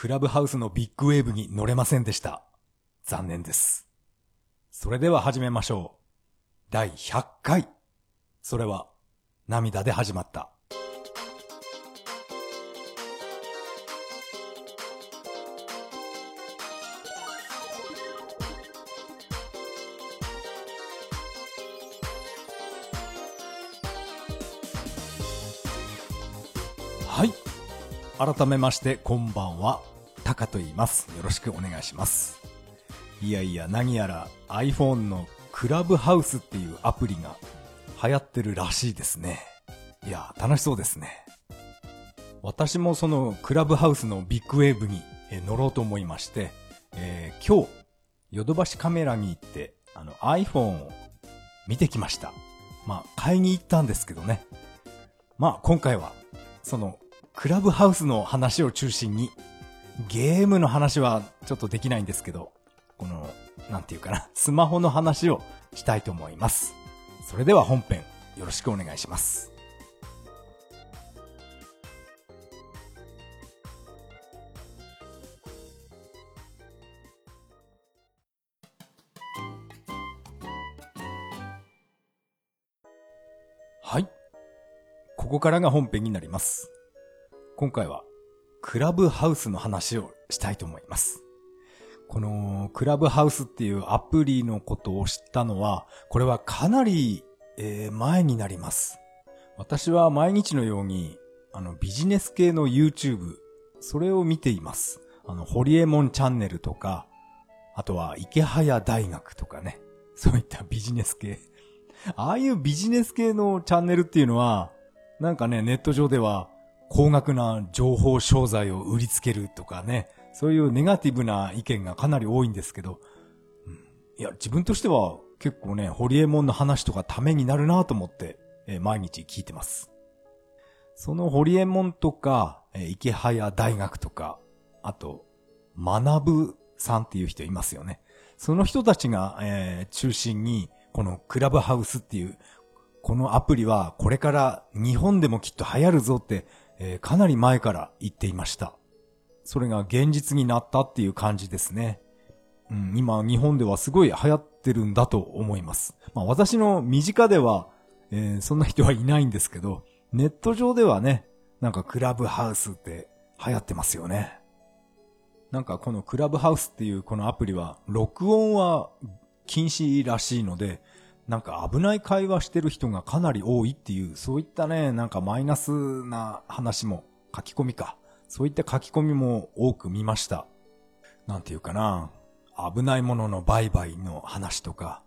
クラブハウスのビッグウェーブに乗れませんでした。残念です。それでは始めましょう。第100回。それは、涙で始まった。改めまして、こんばんは。タカと言います。よろしくお願いします。いやいや、何やら iPhone のクラブハウスっていうアプリが流行ってるらしいですね。いや、楽しそうですね。私もそのクラブハウスのビッグウェーブに乗ろうと思いまして、えー今日、ヨドバシカメラに行って、あの iPhone を見てきました。まあ、買いに行ったんですけどね。まあ、今回は、その、クラブハウスの話を中心に、ゲームの話はちょっとできないんですけど、この、なんていうかな、スマホの話をしたいと思います。それでは本編、よろしくお願いします。はい。ここからが本編になります。今回は、クラブハウスの話をしたいと思います。この、クラブハウスっていうアプリのことを知ったのは、これはかなり、えー前になります。私は毎日のように、あの、ビジネス系の YouTube、それを見ています。あの、ホリエモンチャンネルとか、あとは、池早大学とかね。そういったビジネス系。ああいうビジネス系のチャンネルっていうのは、なんかね、ネット上では、高額な情報商材を売りつけるとかね、そういうネガティブな意見がかなり多いんですけど、うんいや、自分としては結構ね、ホリエモンの話とかためになるなと思って、えー毎日聞いてます。そのホリエモンとか、えー池早大学とか、あと、学ぶさんっていう人いますよね。その人たちが、えー中心に、このクラブハウスっていう、このアプリはこれから日本でもきっと流行るぞって、えーかなり前から言っていました。それが現実になったっていう感じですね。うん、今日本ではすごい流行ってるんだと思います。まあ私の身近では、えーそんな人はいないんですけど、ネット上ではね、なんかクラブハウスって流行ってますよね。なんかこのクラブハウスっていうこのアプリは、録音は禁止らしいので、なんか危ない会話してる人がかなり多いっていう、そういったね、なんかマイナスな話も、書き込みか。そういった書き込みも多く見ました。なんていうかな。危ないものの売買の話とか、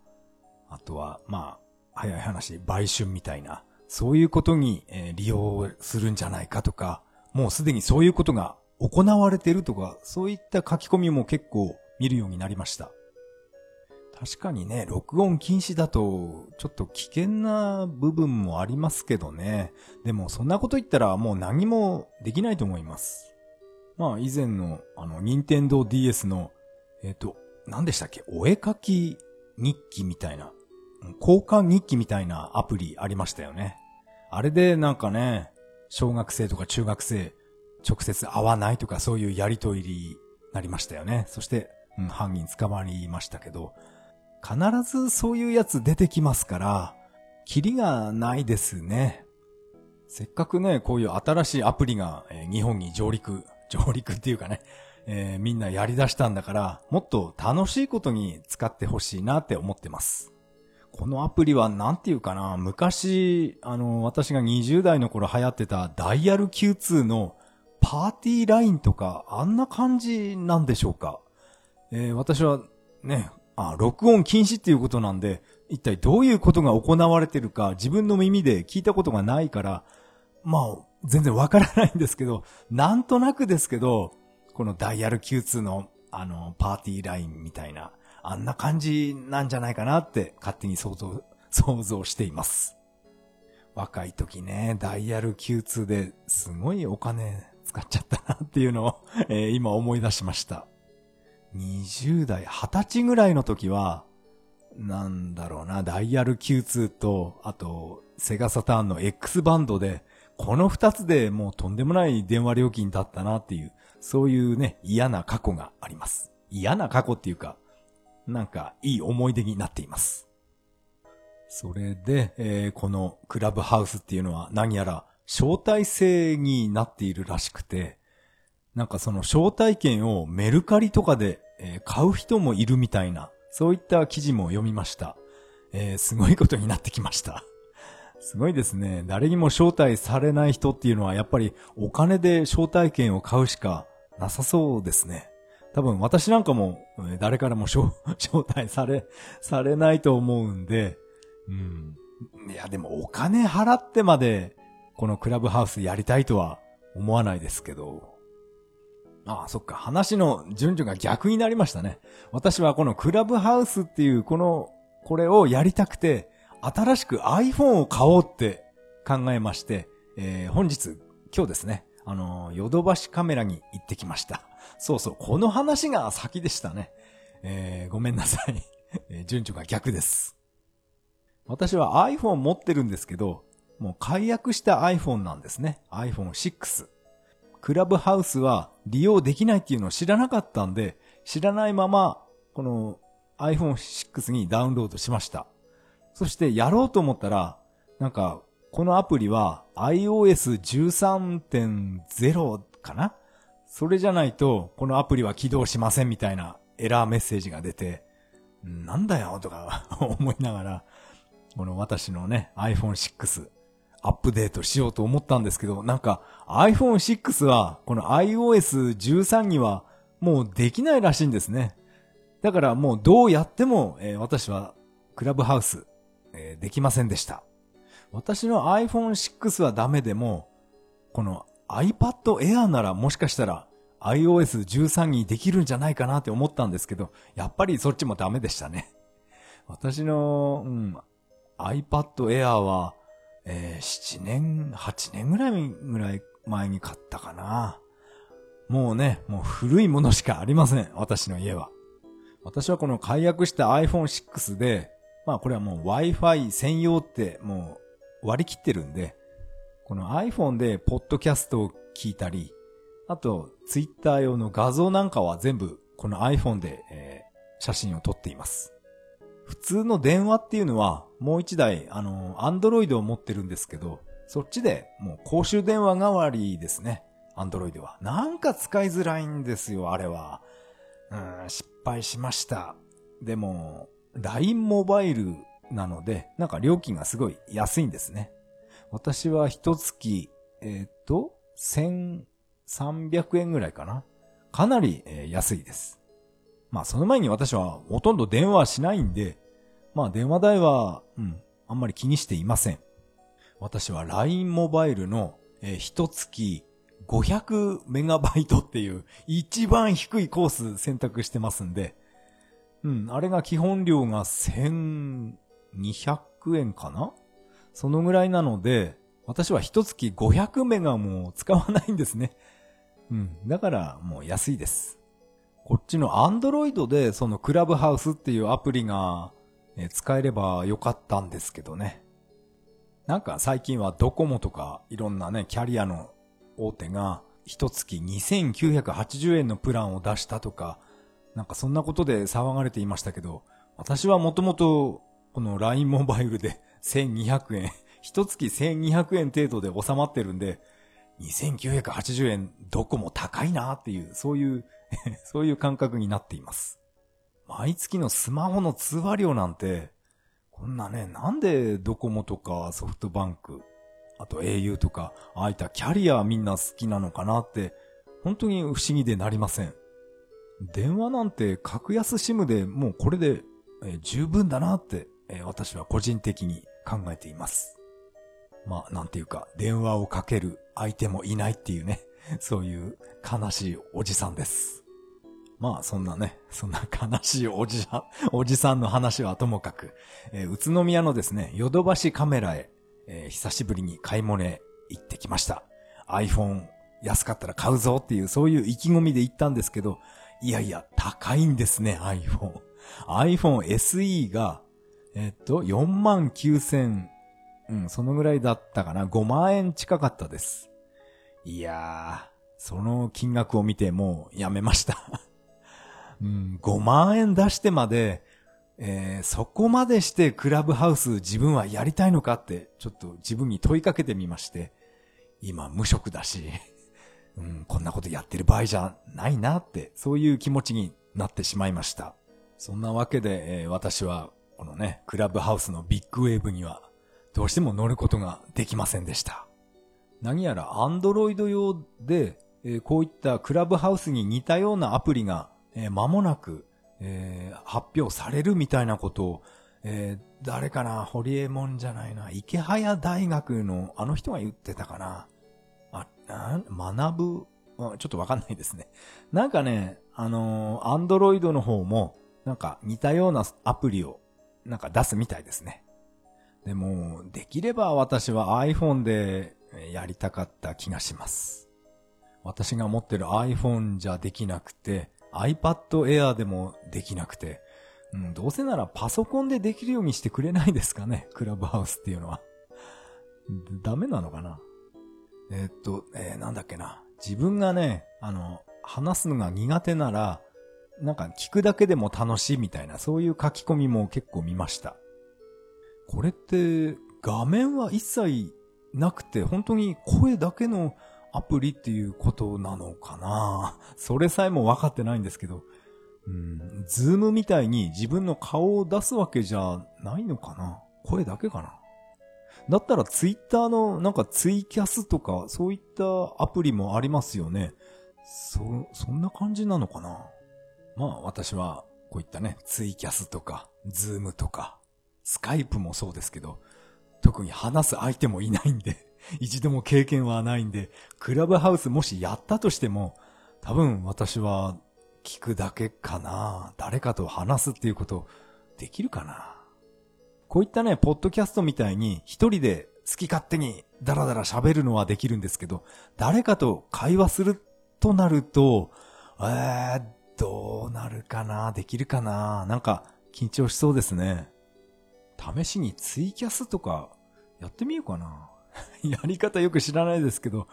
あとは、まあ、早い話、売春みたいな、そういうことに、利用するんじゃないかとか、もうすでにそういうことが行われてるとか、そういった書き込みも結構見るようになりました。確かにね、録音禁止だと、ちょっと危険な部分もありますけどね。でも、そんなこと言ったらもう何もできないと思います。まあ、以前の、あの、任天堂 DS の、えっ、と、何でしたっけ？お絵描き日記みたいな、交換日記みたいなアプリありましたよね。あれでなんかね、小学生とか中学生、直接会わないとかそういうやりとりになりましたよね。そして、うん、犯人捕まりましたけど、必ずそういうやつ出てきますから、キリがないですね。せっかくね、こういう新しいアプリが、日本に上陸、上陸っていうかね、えーみんなやり出したんだから、もっと楽しいことに使ってほしいなって思ってます。このアプリはなんていうかな、昔、あの、私が20代の頃流行ってたダイヤル Q2 のパーティーラインとか、あんな感じなんでしょうか。えー私はね、あ、録音禁止っていうことなんで、一体どういうことが行われてるか自分の耳で聞いたことがないから、まあ、全然わからないんですけど、なんとなくですけど、このダイヤル Q2 のあの、パーティーラインみたいな、あんな感じなんじゃないかなって勝手に想像、想像しています。若い時ね、ダイヤル Q2 ですごいお金使っちゃったなっていうのを、えー今思い出しました。20代、20歳ぐらいの時は、なんだろうな、ダイヤル Q2 と、あと、セガサターンの X バンドで、この二つでもうとんでもない電話料金だったなっていう、そういうね、嫌な過去があります。嫌な過去っていうか、なんかいい思い出になっています。それで、えー、このクラブハウスっていうのは何やら招待制になっているらしくて、なんかその招待券をメルカリとかで、えー、買う人もいるみたいな、そういった記事も読みました。えー、すごいことになってきました。すごいですね。誰にも招待されない人っていうのはやっぱりお金で招待券を買うしかなさそうですね。多分私なんかも誰からも 招待され、されないと思うんで、うん。いやでもお金払ってまでこのクラブハウスやりたいとは思わないですけど。ああ、そっか。話の順序が逆になりましたね。私はこのクラブハウスっていうこの、これをやりたくて、新しく iPhone を買おうって考えまして、えー、本日、今日ですね、あの、ヨドバシカメラに行ってきました。そうそう、この話が先でしたね。えー、ごめんなさい。順序が逆です。私は iPhone 持ってるんですけど、もう解約した iPhone なんですね。iPhone 6。クラブハウスは利用できないっていうのを知らなかったんで、知らないまま、この iPhone 6にダウンロードしました。そしてやろうと思ったら、なんか、このアプリは iOS13.0 かな？それじゃないと、このアプリは起動しませんみたいなエラーメッセージが出て、なんだよとか思いながら、この私のね、iPhone 6、アップデートしようと思ったんですけど、なんか iPhone 6はこの iOS13 にはもうできないらしいんですね。だからもうどうやっても、えー、私はクラブハウス、えー、できませんでした。私の iPhone 6はダメでも、この iPad Air ならもしかしたら iOS13 にできるんじゃないかなって思ったんですけど、やっぱりそっちもダメでしたね。私の、うん、iPad Air はえー、7年、8年ぐらいぐらい前に買ったかな。もうね、もう古いものしかありません。私の家は。私はこの解約した iPhone 6で、まあこれはもう Wi-Fi 専用ってもう割り切ってるんで、この iPhone でポッドキャストを聞いたり、あと Twitter 用の画像なんかは全部この iPhone で、えー、写真を撮っています。普通の電話っていうのは、もう一台、あの、アンドロイドを持ってるんですけど、そっちでもう公衆電話代わりですね。アンドロイドは。なんか使いづらいんですよ、あれは。うん、失敗しました。でも、LINE モバイルなので、なんか料金がすごい安いんですね。私は一月、えっ、と、1300円ぐらいかな。かなり、えー、安いです。まあその前に私はほとんど電話しないんで、まあ電話代は、うん、あんまり気にしていません。私は LINE モバイルの、えー、一月500メガバイトっていう一番低いコース選択してますんで、うん、あれが基本料が1200円かな？そのぐらいなので、私は一月500メガも使わないんですね。うん、だからもう安いです。こっちのアンドロイドでそのクラブハウスっていうアプリが使えればよかったんですけどね。なんか最近はドコモとかいろんなね、キャリアの大手が一月2980円のプランを出したとか、なんかそんなことで騒がれていましたけど、私はもともとこの LINE モバイルで1200円、一月1200円程度で収まってるんで、2980円どこも高いなっていう、そういう そういう感覚になっています。毎月のスマホの通話料なんて、こんなね、なんでドコモとかソフトバンク、あと au とか、ああいったキャリアみんな好きなのかなって、本当に不思議でなりません。電話なんて格安シムでもうこれで、え十分だなって、え私は個人的に考えています。まあ、なんていうか、電話をかける相手もいないっていうね、そういう悲しいおじさんです。まあそんなね、そんな悲しいおじさん、おじさんの話はともかく、えー、宇都宮のですね、ヨドバシカメラへ、えー、久しぶりに買い物へ行ってきました。iPhone 安かったら買うぞっていうそういう意気込みで行ったんですけど、いやいや、高いんですね、iPhone。iPhone SE が、えっと、4万9千、うん、そのぐらいだったかな。5万円近かったです。いやー、その金額を見てもうやめました。うん、5万円出してまで、えー、そこまでしてクラブハウス自分はやりたいのかってちょっと自分に問いかけてみまして、今無職だし、うん、こんなことやってる場合じゃないなって、そういう気持ちになってしまいました。そんなわけで、えー、私はこのね、クラブハウスのビッグウェーブにはどうしても乗ることができませんでした。何やらアンドロイド用で、えー、こういったクラブハウスに似たようなアプリが、えー、間もなく、えー、発表されるみたいなことを、えー、誰かな堀江門じゃないな。池早大学のあの人が言ってたかな。あ、な学ぶ、ちょっとわかんないですね。なんかね、あの、アンドロイドの方も、なんか似たようなアプリを、なんか出すみたいですね。でも、できれば私は iPhone でやりたかった気がします。私が持ってる iPhone じゃできなくて、iPad Air でもできなくて、うん、どうせならパソコンでできるようにしてくれないですかね、クラブハウスっていうのは。ダメなのかな？えー、っと、えー、なんだっけな？自分がね、あの、話すのが苦手なら、なんか聞くだけでも楽しいみたいな、そういう書き込みも結構見ました。これって画面は一切なくて本当に声だけのアプリっていうことなのかな？それさえも分かってないんですけど、うん、ズームみたいに自分の顔を出すわけじゃないのかな？声だけかな？だったらツイッターのなんかツイキャスとかそういったアプリもありますよね。そ、そんな感じなのかな？まあ私はこういったね、ツイキャスとか、ズームとか、スカイプもそうですけど、特に話す相手もいないんで、一度も経験はないんで、クラブハウスもしやったとしても、多分私は聞くだけかな。誰かと話すっていうことできるかな。こういったね、ポッドキャストみたいに一人で好き勝手にダラダラ喋るのはできるんですけど、誰かと会話するとなると、えー、どうなるかなできるかななんか緊張しそうですね。試しにツイキャスとかやってみようかな。やり方よく知らないですけど、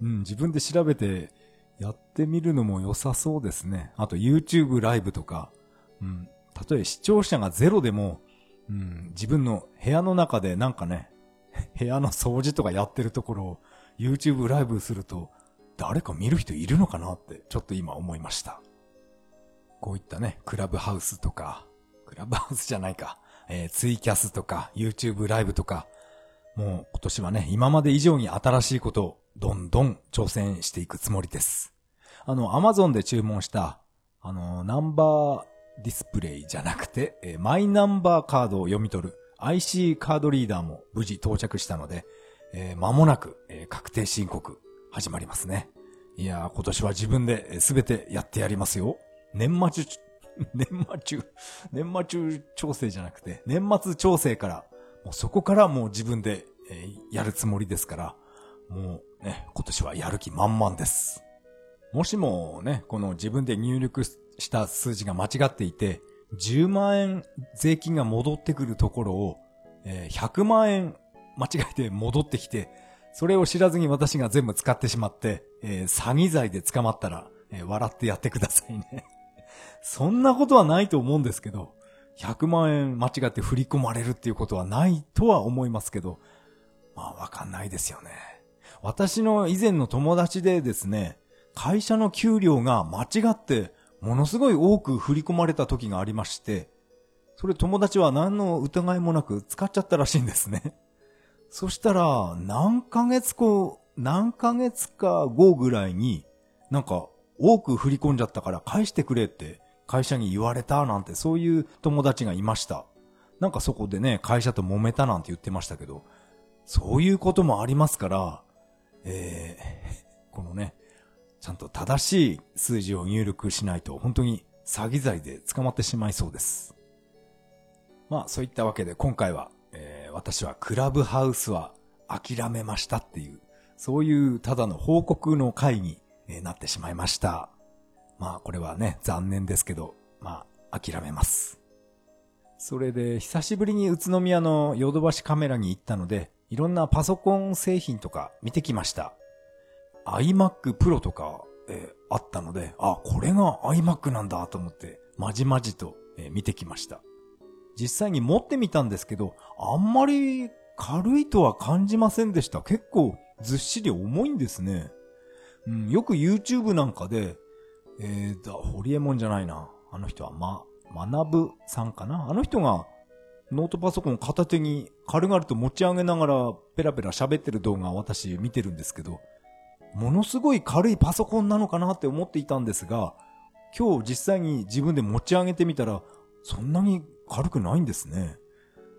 うん、自分で調べてやってみるのも良さそうですね。あと YouTube ライブとか、うん、たとえ視聴者がゼロでも、うん、自分の部屋の中でなんかね、部屋の掃除とかやってるところを YouTube ライブすると、誰か見る人いるのかなってちょっと今思いました。こういったね、クラブハウスとか、クラブハウスじゃないか、えー、ツイキャスとか、YouTube ライブとか、もう今年はね、今まで以上に新しいことをどんどん挑戦していくつもりです。あの、Amazon で注文した、あの、ナンバーディスプレイじゃなくて、え、マイナンバーカードを読み取る IC カードリーダーも無事到着したので、えー、間もなく、えー、確定申告始まりますね。いやー、今年は自分で全てやってやりますよ。年末 年末中、年末中調整じゃなくて、年末調整から、もうそこからもう自分で、え、やるつもりですから、もうね、今年はやる気満々です。もしもね、この自分で入力した数字が間違っていて、10万円税金が戻ってくるところを、え、100万円間違えて戻ってきて、それを知らずに私が全部使ってしまって、えー、詐欺罪で捕まったら、えー、笑ってやってくださいね そんなことはないと思うんですけど、100万円間違って振り込まれるっていうことはないとは思いますけど、まあわかんないですよね。私の以前の友達でですね、会社の給料が間違ってものすごい多く振り込まれた時がありまして、それ友達は何の疑いもなく使っちゃったらしいんですね。そしたら、何ヶ月後、何ヶ月か後ぐらいに、なんか多く振り込んじゃったから返してくれって会社に言われたなんてそういう友達がいました。なんかそこでね、会社と揉めたなんて言ってましたけど、そういうこともありますから、えー、このね、ちゃんと正しい数字を入力しないと本当に詐欺罪で捕まってしまいそうです。まあそういったわけで今回は、えー、私はクラブハウスは諦めましたっていう、そういうただの報告の会になってしまいました。まあこれはね、残念ですけど、まあ諦めます。それで久しぶりに宇都宮のヨドバシカメラに行ったので、いろんなパソコン製品とか見てきました。iMac Pro とか、えー、あったので、あ、これが iMac なんだと思って、まじまじと、えー、見てきました。実際に持ってみたんですけど、あんまり軽いとは感じませんでした。結構ずっしり重いんですね。うん、よく YouTube なんかで、えー、だ、ホリエモンじゃないな。あの人は、ま、学ぶさんかなあの人がノートパソコン片手に軽々と持ち上げながらペラペラ喋ってる動画を私見てるんですけど、ものすごい軽いパソコンなのかなって思っていたんですが、今日実際に自分で持ち上げてみたら、そんなに軽くないんですね。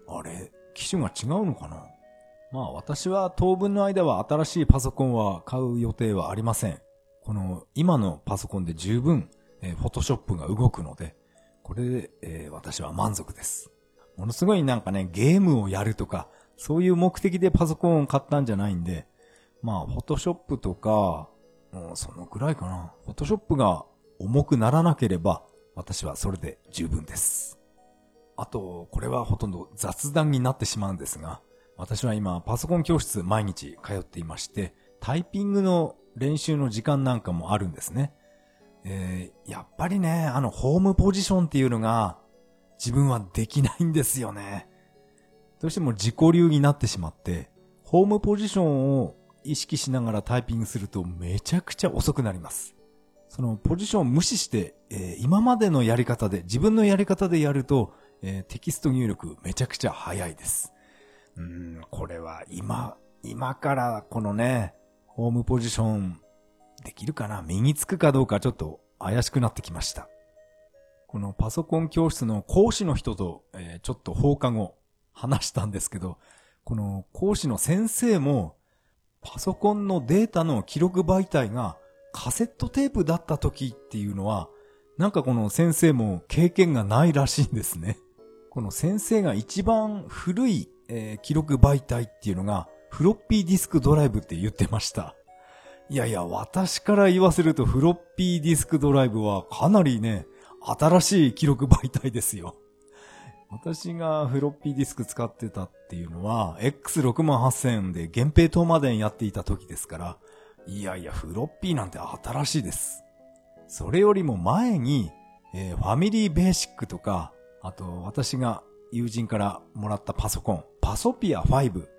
あれ、機種が違うのかなまあ私は当分の間は新しいパソコンは買う予定はありません。この今のパソコンで十分、えー、フォトショップが動くので、これで、えー、私は満足です。ものすごいなんかね、ゲームをやるとか、そういう目的でパソコンを買ったんじゃないんで、まあ、フォトショップとか、もうそのくらいかな。フォトショップが重くならなければ、私はそれで十分です。あと、これはほとんど雑談になってしまうんですが、私は今パソコン教室毎日通っていまして、タイピングの練習の時間なんかもあるんですね。えー、やっぱりね、あのホームポジションっていうのが自分はできないんですよね。どうしても自己流になってしまって、ホームポジションを意識しながらタイピングするとめちゃくちゃ遅くなります。そのポジションを無視して、えー、今までのやり方で、自分のやり方でやると、えー、テキスト入力めちゃくちゃ早いです。うん、これは今、今からこのね、ホームポジションできるかな？身につくかどうかちょっと怪しくなってきました。このパソコン教室の講師の人と、えー、ちょっと放課後話したんですけど、この講師の先生もパソコンのデータの記録媒体がカセットテープだった時っていうのは、なんかこの先生も経験がないらしいんですね。この先生が一番古い、えー、記録媒体っていうのがフロッピーディスクドライブって言ってました。いやいや、私から言わせるとフロッピーディスクドライブはかなりね、新しい記録媒体ですよ。私がフロッピーディスク使ってたっていうのは、X68000 で源平島までやっていた時ですから、いやいや、フロッピーなんて新しいです。それよりも前に、えー、ファミリーベーシックとか、あと私が友人からもらったパソコン、パソピア5。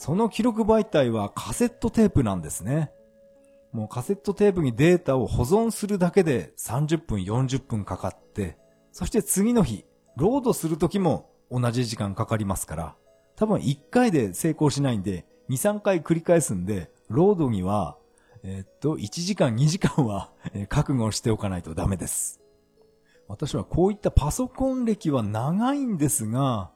その記録媒体はカセットテープなんですね。もうカセットテープにデータを保存するだけで30分40分かかって、そして次の日、ロードするときも同じ時間かかりますから、多分1回で成功しないんで、2、3回繰り返すんで、ロードには、えー、っと、1時間、2時間は、覚悟しておかないとダメです。私はこういったパソコン歴は長いんですが、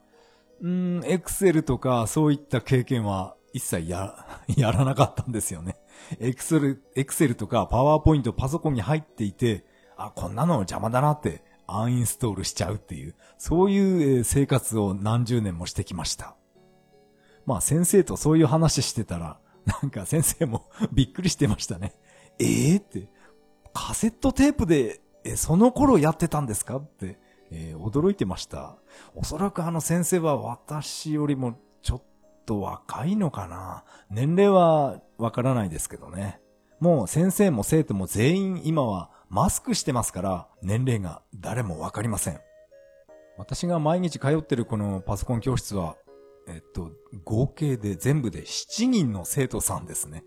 うん、エクセルとかそういった経験は一切や、やらなかったんですよね。エクセル、エクセルとかパワーポイントパソコンに入っていて、あ、こんなの邪魔だなってアンインストールしちゃうっていう、そういう生活を何十年もしてきました。まあ先生とそういう話してたら、なんか先生も びっくりしてましたね。ええー、って、カセットテープで、え、その頃やってたんですかって、えー、驚いてました。おそらくあの先生は私よりもちょっと若いのかな。年齢はわからないですけどね。もう先生も生徒も全員今はマスクしてますから、年齢が誰もわかりません。私が毎日通ってるこのパソコン教室は、えっと、合計で全部で7人の生徒さんですね。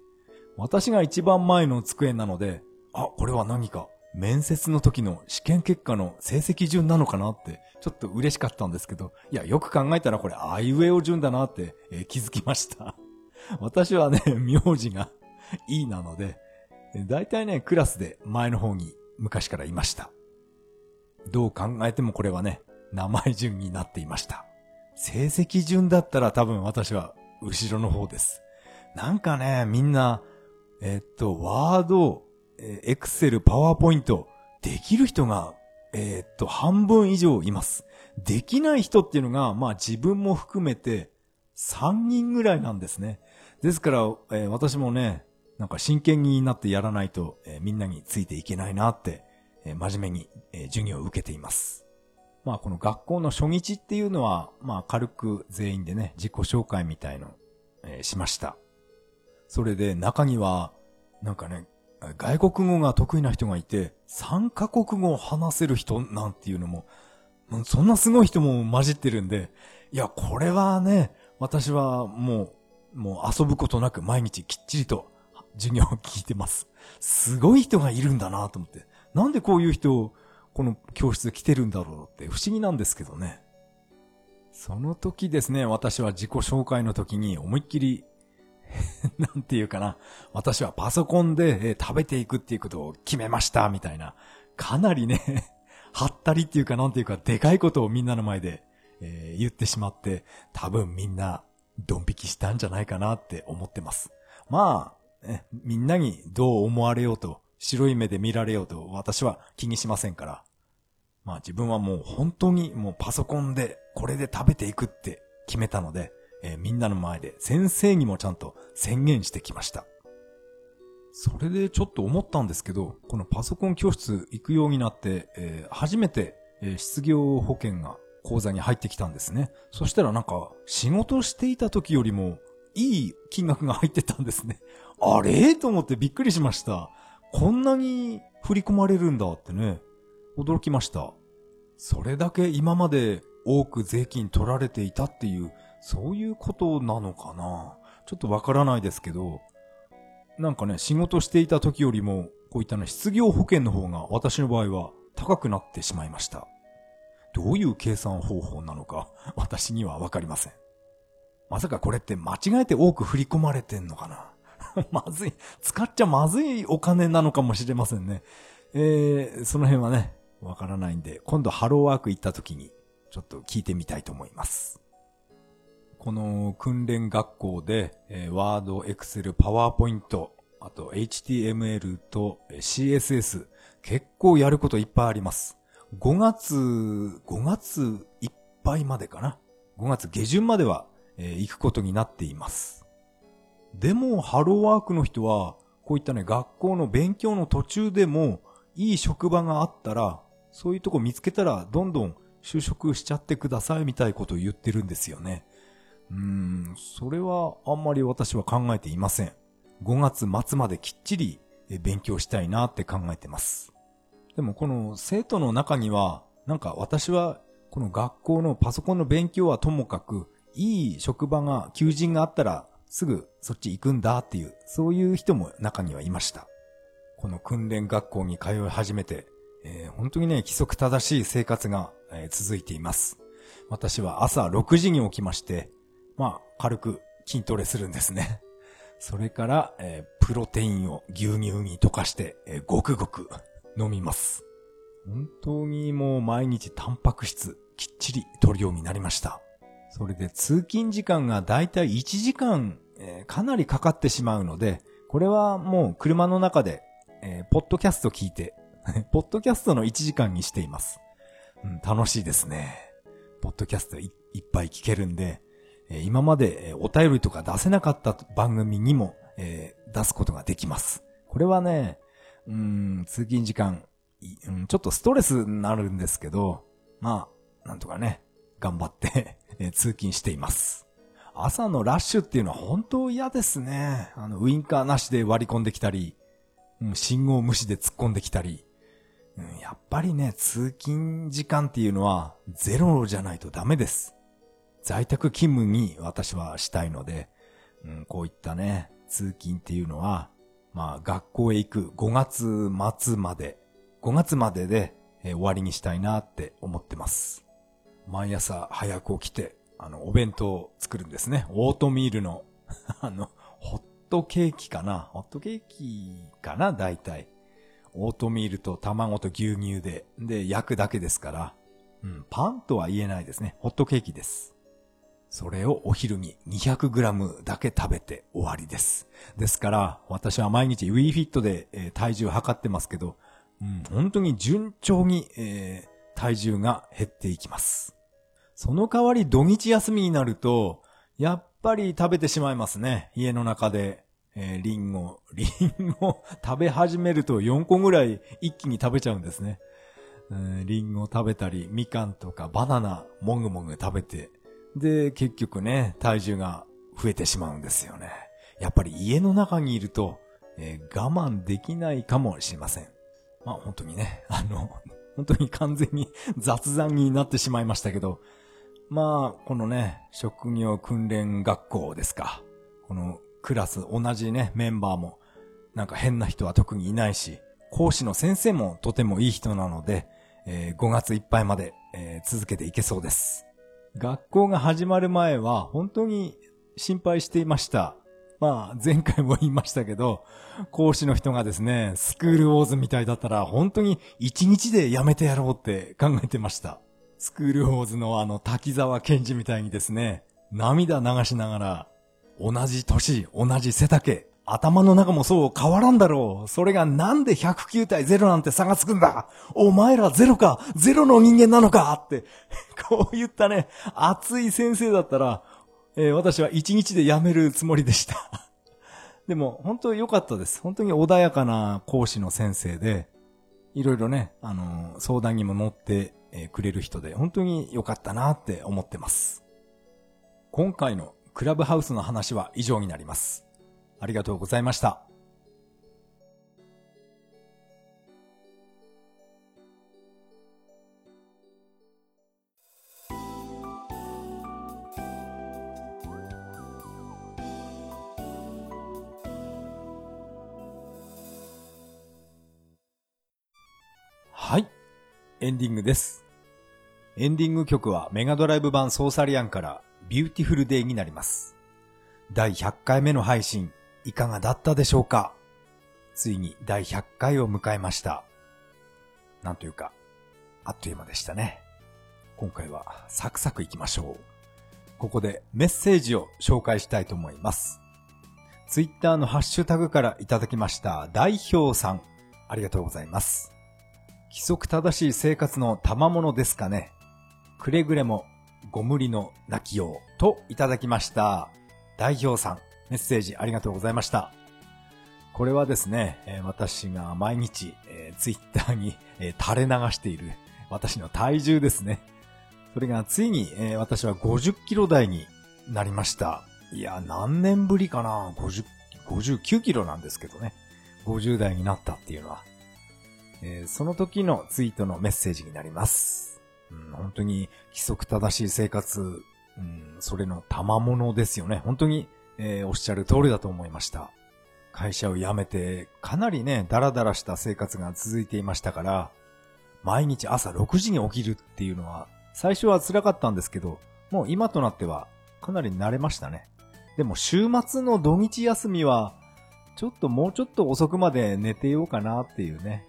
私が一番前の机なので、あ、これは何か、面接の時の試験結果の成績順なのかなって、ちょっと嬉しかったんですけど、いや、よく考えたらこれ、アイウェイオ順だなって、えー、気づきました。私はね、名字がいいなので、大体ね、クラスで前の方に昔からいました。どう考えてもこれはね、名前順になっていました。成績順だったら多分私は後ろの方です。なんかね、みんな、えっと、ワード、エクセル、パワーポイント、できる人が、えっと、半分以上います。できない人っていうのが、まあ自分も含めて3人ぐらいなんですね。ですから、えー、私もね、なんか真剣になってやらないと、えー、みんなについていけないなって、えー、真面目に、えー、授業を受けています。まあこの学校の初日っていうのは、まあ軽く全員でね、自己紹介みたいの、えー、しました。それで中には、なんかね、外国語が得意な人がいて、3カ国語を話せる人なんていうのも、そんなすごい人も混じってるんで、いや、これはね、私はもう、もう遊ぶことなく毎日きっちりと授業を聞いてます。すごい人がいるんだなと思って。なんでこういう人、この教室来てるんだろうって不思議なんですけどね。その時ですね、私は自己紹介の時に思いっきり なんていうかな。私はパソコンで、食べていくっていうことを決めました、みたいな。かなりね はったりっていうかなんていうか、でかいことをみんなの前で、えー、言ってしまって、多分みんな、ドン引きしたんじゃないかなって思ってます。まあ、みんなにどう思われようと、白い目で見られようと、私は気にしませんから。まあ自分はもう本当にもうパソコンでこれで食べていくって決めたので、えー、みんなの前で先生にもちゃんと宣言してきました。それでちょっと思ったんですけど、このパソコン教室行くようになって、えー、初めて、えー、失業保険が口座に入ってきたんですね。そしたらなんか、仕事していた時よりも、いい金額が入ってたんですね。あれ？と思ってびっくりしました。こんなに振り込まれるんだってね、驚きました。それだけ今まで多く税金取られていたっていうそういうことなのかな？ちょっとわからないですけど、なんかね、仕事していた時よりも、こういったね、失業保険の方が私の場合は高くなってしまいました。どういう計算方法なのか、私にはわかりません。まさかこれって間違えて多く振り込まれてんのかな？まずい、使っちゃまずいお金なのかもしれませんね。えー、その辺はね、わからないんで、今度ハローワーク行った時に、ちょっと聞いてみたいと思います。この訓練学校で、えー、ワード、エクセル、パワーポイント、あと HTML と CSS、結構やることいっぱいあります。5月、5月いっぱいまでかな。5月下旬までは、えー、行くことになっています。でも、ハローワークの人は、こういったね、学校の勉強の途中でも、いい職場があったら、そういうとこ見つけたら、どんどん就職しちゃってくださいみたいことを言ってるんですよね。うん、それはあんまり私は考えていません。5月末まできっちり勉強したいなって考えてます。でもこの生徒の中には、なんか私はこの学校のパソコンの勉強はともかく、いい職場が、求人があったらすぐそっち行くんだっていう、そういう人も中にはいました。この訓練学校に通い始めて、えー、本当にね、規則正しい生活が、続いています。私は朝6時に起きまして、まあ、軽く筋トレするんですね。それから、えー、プロテインを牛乳に溶かして、えー、ごくごく飲みます。本当にもう毎日タンパク質きっちり取るようになりました。それで通勤時間がだいたい1時間、えー、かなりかかってしまうので、これはもう車の中で、えー、ポッドキャスト聞いて、ポッドキャストの1時間にしています。うん、楽しいですね。ポッドキャストいっぱい聞けるんで、今までお便りとか出せなかった番組にも、え、出すことができます。これはね、うん、通勤時間、うん、ちょっとストレスになるんですけど、まあ、なんとかね、頑張って 通勤しています。朝のラッシュっていうのは本当嫌ですね。あの、ウインカーなしで割り込んできたり、うん、信号無視で突っ込んできたり、うん、やっぱりね、通勤時間っていうのはゼロじゃないとダメです。在宅勤務に私はしたいので、うん、こういったね、通勤っていうのは、まあ学校へ行く5月末まで、5月までで、えー、終わりにしたいなって思ってます。毎朝早く起きて、あの、お弁当を作るんですね。オートミールの あの、ホットケーキかなホットケーキかな大体。オートミールと卵と牛乳で、で、焼くだけですから。うん、パンとは言えないですね。ホットケーキです。それをお昼に 200g だけ食べて終わりです。ですから、私は毎日 WeFit で、えー、体重を測ってますけど、うん、本当に順調に、えー、体重が減っていきます。その代わり土日休みになると、やっぱり食べてしまいますね。家の中で、えー、リンゴ、リンゴ食べ始めると4個ぐらい一気に食べちゃうんですね。リンゴ食べたり、みかんとかバナナもぐもぐ食べて、で、結局ね、体重が増えてしまうんですよね。やっぱり家の中にいると、えー、我慢できないかもしれません。まあ本当にね、あの、本当に完全に 雑談になってしまいましたけど、まあ、このね、職業訓練学校ですか。このクラス同じね、メンバーも、なんか変な人は特にいないし、講師の先生もとてもいい人なので、えー、5月いっぱいまで、えー、続けていけそうです。学校が始まる前は本当に心配していました。まあ、前回も言いましたけど、講師の人がですね、スクールウォーズみたいだったら、本当に一日でやめてやろうって考えてました。スクールウォーズのあの滝沢賢治みたいにですね、涙流しながら、同じ年、同じ背丈、頭の中もそう変わらんだろう。それがなんで109対0なんて差がつくんだ？お前らゼロか？ゼロの人間なのか？って、こういったね、熱い先生だったら、えー、私は一日で辞めるつもりでした。でも、本当良かったです。本当に穏やかな講師の先生で、いろいろね、あのー、相談にも乗って、くれる人で、本当に良かったなって思ってます。今回のクラブハウスの話は以上になります。ありがとうございました。はい。エンディングです。エンディング曲はメガドライブ版ソーサリアンから Beautiful Day になります。第100回目の配信、いかがだったでしょうか？ついに第100回を迎えました。なんというか、あっという間でしたね。今回はサクサクいきましょう。ここでメッセージを紹介したいと思います。ツイッターのハッシュタグからいただきました代表さん、ありがとうございます。規則正しい生活の賜物ですかね。くれぐれもご無理の泣きようといただきました。代表さん、メッセージありがとうございました。これはですね、私が毎日、えー、ツイッターに、えー、垂れ流している私の体重ですね。それがついに、えー、私は50キロ台になりました。いや、何年ぶりかな ?50、59キロなんですけどね。50代になったっていうのは。えー、その時のツイートのメッセージになります。うん、本当に規則正しい生活、うん、それの賜物ですよね。本当に、えー、おっしゃる通りだと思いました。会社を辞めて、かなりね、ダラダラした生活が続いていましたから、毎日朝6時に起きるっていうのは、最初は辛かったんですけど、もう今となってはかなり慣れましたね。でも週末の土日休みは、ちょっともうちょっと遅くまで寝てようかなっていうね。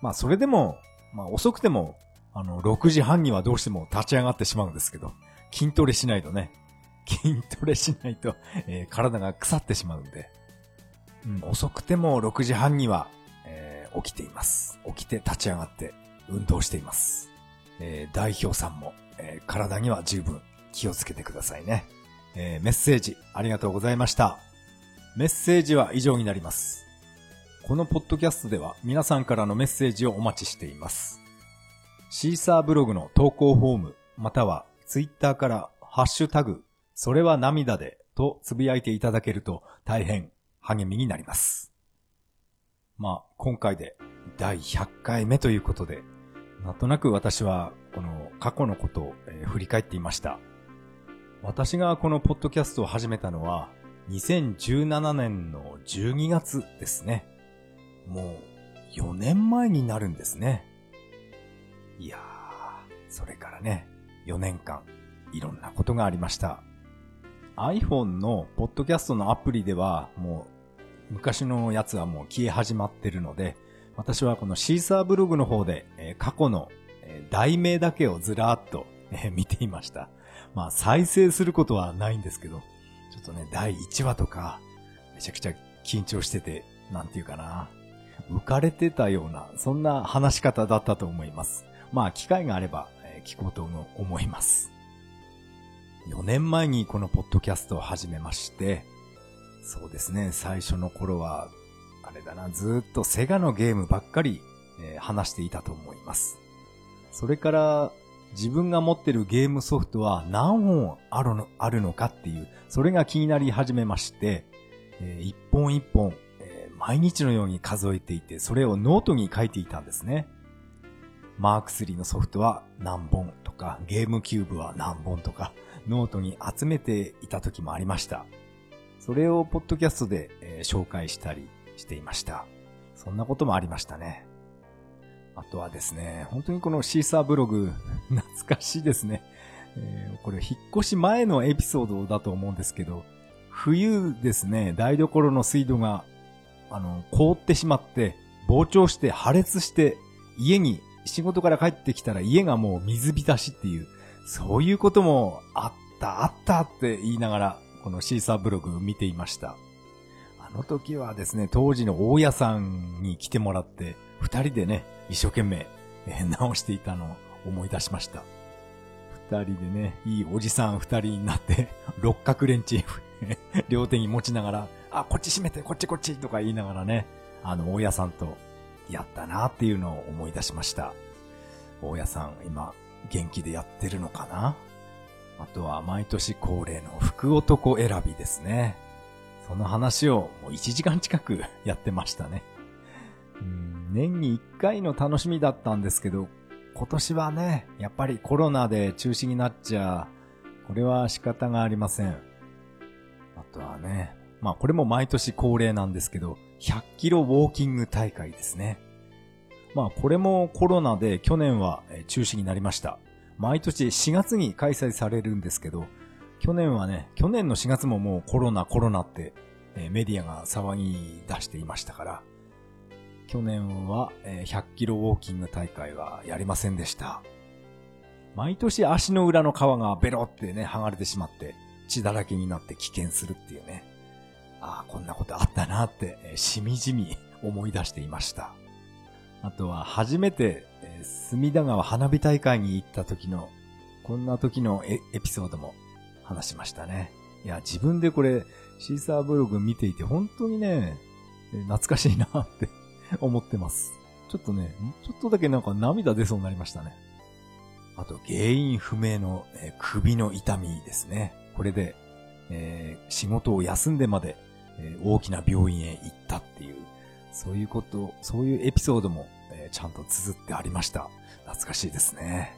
まあそれでも、まあ遅くても、あの、6時半にはどうしても立ち上がってしまうんですけど、筋トレしないとね、筋トレしないと、えー、体が腐ってしまうんで、うん、遅くても6時半には、えー、起きています。起きて立ち上がって運動しています。えー、代表さんも、えー、体には十分気をつけてくださいね。えー、メッセージありがとうございました。メッセージは以上になります。このポッドキャストでは皆さんからのメッセージをお待ちしています。シーサーブログの投稿フォーム、またはツイッターからハッシュタグ、それは涙でとつぶやいていただけると大変励みになります。まあ、今回で第100回目ということで、なんとなく私はこの過去のことを、振り返っていました。私がこのポッドキャストを始めたのは2017年の12月ですね。もう4年前になるんですね。いやー、それからね、4年間、いろんなことがありました。iPhone のポッドキャストのアプリではもう昔のやつはもう消え始まってるので、私はこのシーサーブログの方で、過去の、題名だけをずらーっと、見ていました。まあ再生することはないんですけど、ちょっとね、第1話とか、めちゃくちゃ緊張してて、なんていうかな、浮かれてたような、そんな話し方だったと思います。まあ機会があれば、聞こうと思います。4年前にこのポッドキャストを始めまして、そうですね、最初の頃は、あれだな、ずっとセガのゲームばっかり、えー、話していたと思います。それから、自分が持ってるゲームソフトは何本あるのあるのかっていう、それが気になり始めまして、えー、一本一本、えー、毎日のように数えていて、それをノートに書いていたんですね。マーク3のソフトは何本とか、ゲームキューブは何本とか、ノートに集めていた時もありました。それをポッドキャストで、紹介したりしていました。そんなこともありましたね。あとはですね、本当にこの Seesaa ブログ、懐かしいですね。これ引っ越し前のエピソードだと思うんですけど、冬ですね、台所の水道が、あの、凍ってしまって、膨張して破裂して、家に、仕事から帰ってきたら家がもう水浸しっていう、そういうこともあった、あったって言いながら、このシーサーブログ見ていました。あの時はですね、当時の大家さんに来てもらって、二人でね、一生懸命、え直していたのを思い出しました。二人でね、いいおじさん二人になって、六角レンチ、両手に持ちながら、あ、こっち閉めて、こっちこっちとか言いながらね、あの、大家さんとやったなっていうのを思い出しました。大家さん、今、元気でやってるのかな？あとは毎年恒例の福男選びですね。その話をもう1時間近くやってましたね。うん年に1回の楽しみだったんですけど、今年はね、やっぱりコロナで中止になっちゃ、これは仕方がありません。あとはね、まあこれも毎年恒例なんですけど、100キロウォーキング大会ですね。まあこれもコロナで去年は中止になりました。毎年4月に開催されるんですけど、去年はね、去年の4月ももうコロナコロナって、メディアが騒ぎ出していましたから、去年は100キロウォーキング大会はやりませんでした。毎年足の裏の皮がベロってね、剥がれてしまって、血だらけになって危険するっていうね。ああ、こんなことあったなって、しみじみ思い出していました。あとは初めてえ、隅田川花火大会に行った時の、こんな時のエピソードも話しましたね。いや、自分でこれ、シーサーブログ見ていて本当にね、懐かしいなって 思ってます。ちょっとね、ちょっとだけなんか涙出そうになりましたね。あと、原因不明の、えー、首の痛みですね。これで、えー、仕事を休んでまで、えー、大きな病院へ行ったっていう、そういうこと、そういうエピソードも、えちゃんと綴ってありました。懐かしいですね。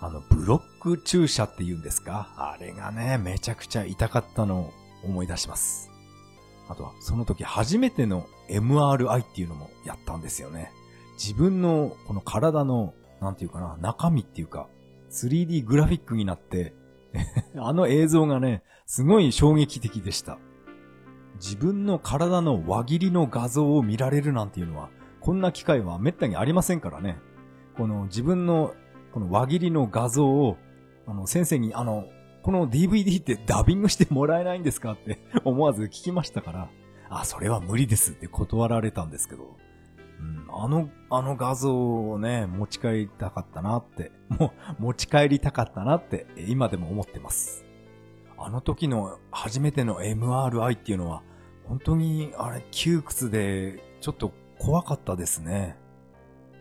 あの、ブロック注射って言うんですか？あれがね、めちゃくちゃ痛かったのを思い出します。あとは、その時初めての MRI っていうのもやったんですよね。自分のこの体の、なんていうかな、中身っていうか、3D グラフィックになって あの映像がね、すごい衝撃的でした。自分の体の輪切りの画像を見られるなんていうのは、こんな機会は滅多にありませんからね。この自分のこの輪切りの画像を、あの、先生に、あの、この DVD ってダビングしてもらえないんですかって 思わず聞きましたから、あ、それは無理ですって断られたんですけど、うん、あの、あの画像をね、持ち帰りたかったなって、もう、持ち帰りたかったなって、今でも思ってます。あの時の初めての MRI っていうのは、本当に、あれ、窮屈で、ちょっと怖かったですね。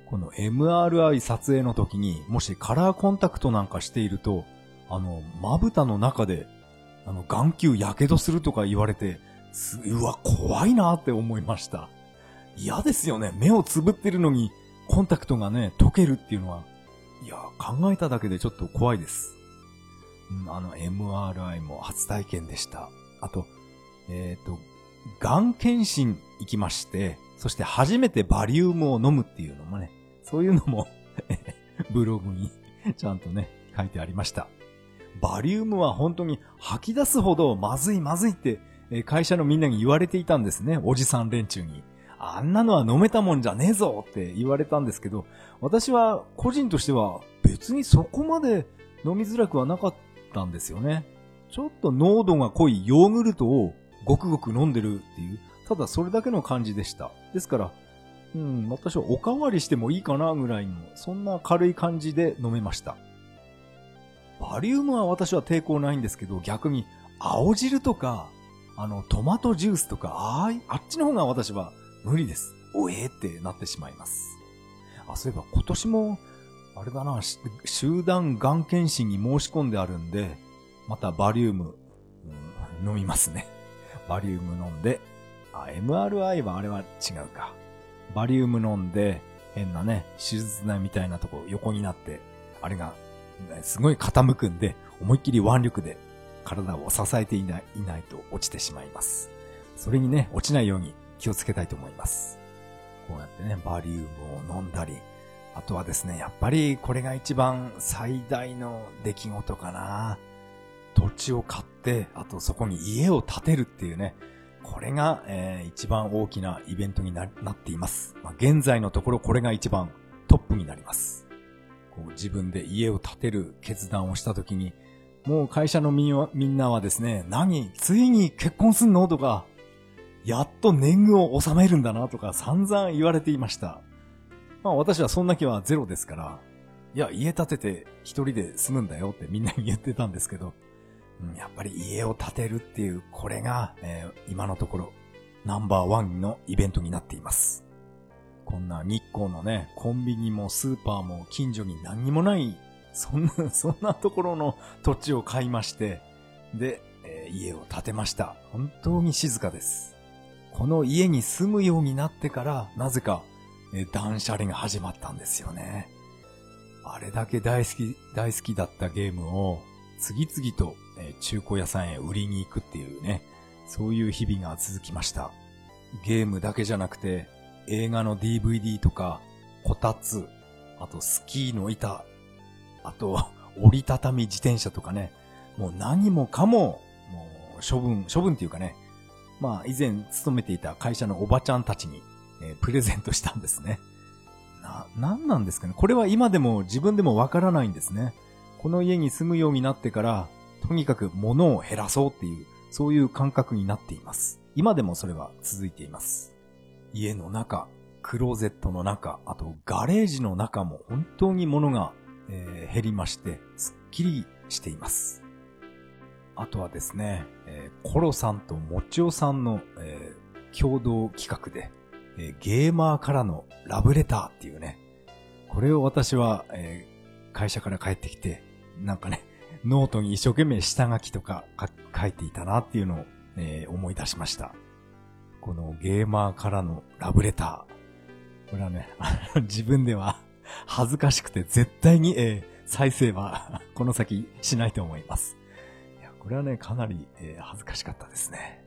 この MRI 撮影の時に、もしカラーコンタクトなんかしていると、あの、まぶたの中で、あの、眼球火傷するとか言われて、うわ、怖いなって思いました。嫌ですよね。目をつぶってるのに、コンタクトがね、溶けるっていうのは、いや、考えただけでちょっと怖いです。うん、あの、MRI も初体験でした。あと、えっ、ー、と、眼検診行きまして、そして初めてバリウムを飲むっていうのもね、そういうのも ブログにちゃんとね、書いてありました。バリウムは本当に吐き出すほどまずいまずいって、会社のみんなに言われていたんですね。おじさん連中に。あんなのは飲めたもんじゃねえぞって言われたんですけど、私は個人としては別にそこまで飲みづらくはなかったんですよね。ちょっと濃度が濃いヨーグルトをごくごく飲んでるっていう、ただそれだけの感じでした。ですから、うん、私はおかわりしてもいいかなぐらいの、そんな軽い感じで飲めました。バリウムは私は抵抗ないんですけど、逆に青汁とか、あの、トマトジュースとか、ああ、あっちの方が私は無理です。おえーってなってしまいます。あ、そういえば今年も、あれだな、集団がん検診に申し込んであるんで、またバリウム、うん、飲みますね。バリウム飲んで、あ、MRI はあれは違うか。バリウム飲んで、変なね、手術台みたいなとこ横になって、あれが、すごい傾くんで、思いっきり腕力で体を支えていない、いないと落ちてしまいます。それにね、落ちないように気をつけたいと思います。こうやってね、バリウムを飲んだり、あとはですね、やっぱりこれが一番最大の出来事かな。土地を買って、あとそこに家を建てるっていうね、これが、えー、一番大きなイベントになっています。まあ、現在のところこれが一番トップになります。こう自分で家を建てる決断をしたときに、もう会社のみんなはですね、何ついに結婚すんの？とか、やっと年貢を納めるんだなとか散々言われていました。まあ私はそんな気はゼロですから、いや、家建てて一人で住むんだよってみんなに言ってたんですけど、やっぱり家を建てるっていう、これが、えー、今のところナンバーワンのイベントになっています。こんな日光のね、コンビニもスーパーも近所に何にもない、そんな、そんなところの土地を買いまして、で、えー、家を建てました。本当に静かです。この家に住むようになってから、なぜかえ断捨離が始まったんですよね。あれだけ大好き、大好きだったゲームを次々と、え中古屋さんへ売りに行くっていうね、そういう日々が続きました。ゲームだけじゃなくて、映画の DVD とか、こたつ、あとスキーの板、あと 折りたたみ自転車とかね、もう何もかも、もう処分、処分っていうかね、まあ以前勤めていた会社のおばちゃんたちにえー、プレゼントしたんですね。な、なんなんですかねこれは今でも自分でもわからないんですね。この家に住むようになってから、とにかく物を減らそうっていう、そういう感覚になっています。今でもそれは続いています。家の中、クローゼットの中、あとガレージの中も本当に物が、えー、減りまして、すっきりしています。あとはですね、えー、コロさんともちおさんの、えー、共同企画で、えゲーマーからのラブレターっていうね、これを私は、え、会社から帰ってきて、なんかね、ノートに一生懸命下書きとか書いていたなっていうのを、えー、思い出しました。このゲーマーからのラブレター。これはね、自分では 恥ずかしくて絶対に、えー、再生は この先しないと思います。いや、これはね、かなり、えー、恥ずかしかったですね。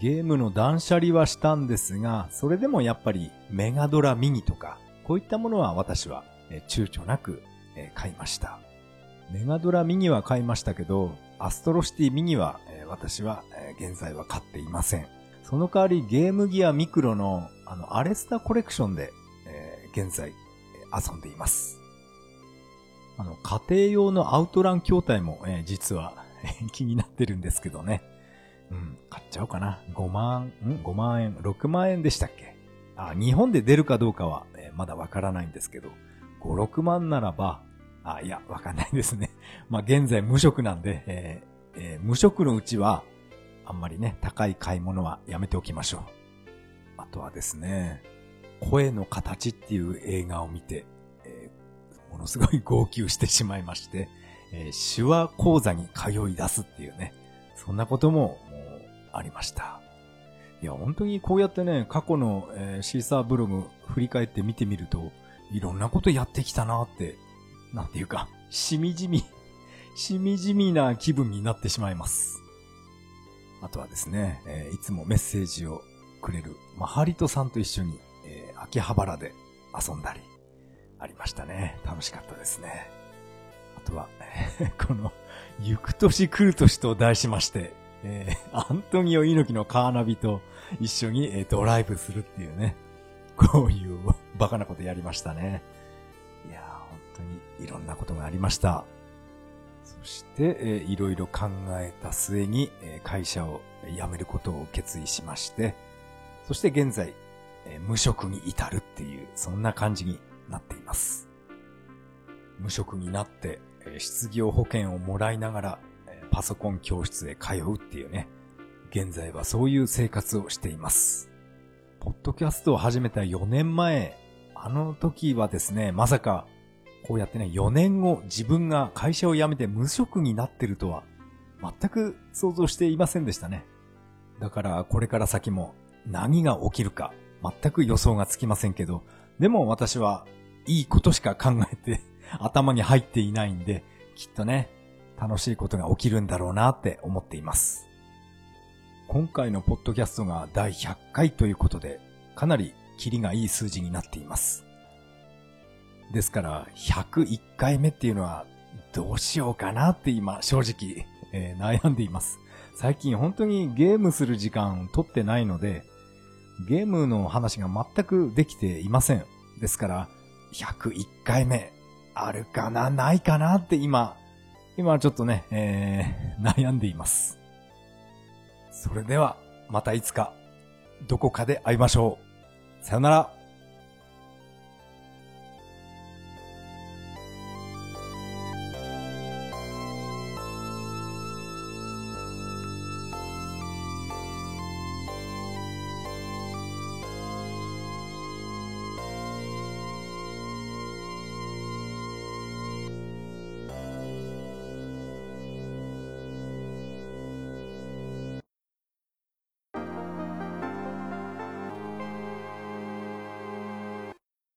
ゲームの断捨離はしたんですが、それでもやっぱりメガドラミニとか、こういったものは私は躊躇なく買いました。メガドラミニは買いましたけど、アストロシティミニはえ私はえ現在は買っていません。その代わりゲームギアミクロのあのアレスタコレクションでえ現在遊んでいます。あの家庭用のアウトラン筐体もえ実は気になってるんですけどね。うん、買っちゃおうかな。5万、ん ?5 万円、6万円でしたっけ？あ、日本で出るかどうかは、えー、まだわからないんですけど、5、6万ならば、あ、いや、わかんないですね。まあ、現在無職なんで、えーえー、無職のうちは、あんまりね、高い買い物はやめておきましょう。あとはですね、声の形っていう映画を見て、えー、ものすごい号泣してしまいまして、えー、手話講座に通い出すっていうね、そんなことももうありました。いや、本当にこうやってね、過去の、えー、シーサーブログ振り返って見てみると、いろんなことやってきたなって、なんていうか、しみじみ、しみじみな気分になってしまいます。あとはですね、えー、いつもメッセージをくれるマハリトさんと一緒に、えー、秋葉原で遊んだり、ありましたね。楽しかったですね。あとは、え この、行く年来る年と題しまして、えー、アントニオ猪木のカーナビと一緒に、えー、ドライブするっていうね、こういうバカなことやりましたね。い、ろんなことがありました。そして、えー、いろいろ考えた末に、えー、会社を辞めることを決意しまして、そして現在、えー、無職に至るっていう、そんな感じになっています。無職になって、え失業保険をもらいながら、えパソコン教室へ通うっていうね、現在はそういう生活をしています。ポッドキャストを始めた4年前、あの時はですね、まさか、こうやってね、4年後自分が会社を辞めて無職になってるとは、全く想像していませんでしたね。だからこれから先も何が起きるか全く予想がつきませんけど、でも私はいいことしか考えて 頭に入っていないんで、きっとね、楽しいことが起きるんだろうなって思っています。今回のポッドキャストが第100回ということで、かなりキリがいい数字になっています。ですから、101回目っていうのはどうしようかなって今、正直、えー、悩んでいます。最近本当にゲームする時間取ってないので、ゲームの話が全くできていません。ですから、101回目、あるかなないかなって今、今ちょっとね、えー、悩んでいます。それでは、またいつか、どこかで会いましょう。さよなら。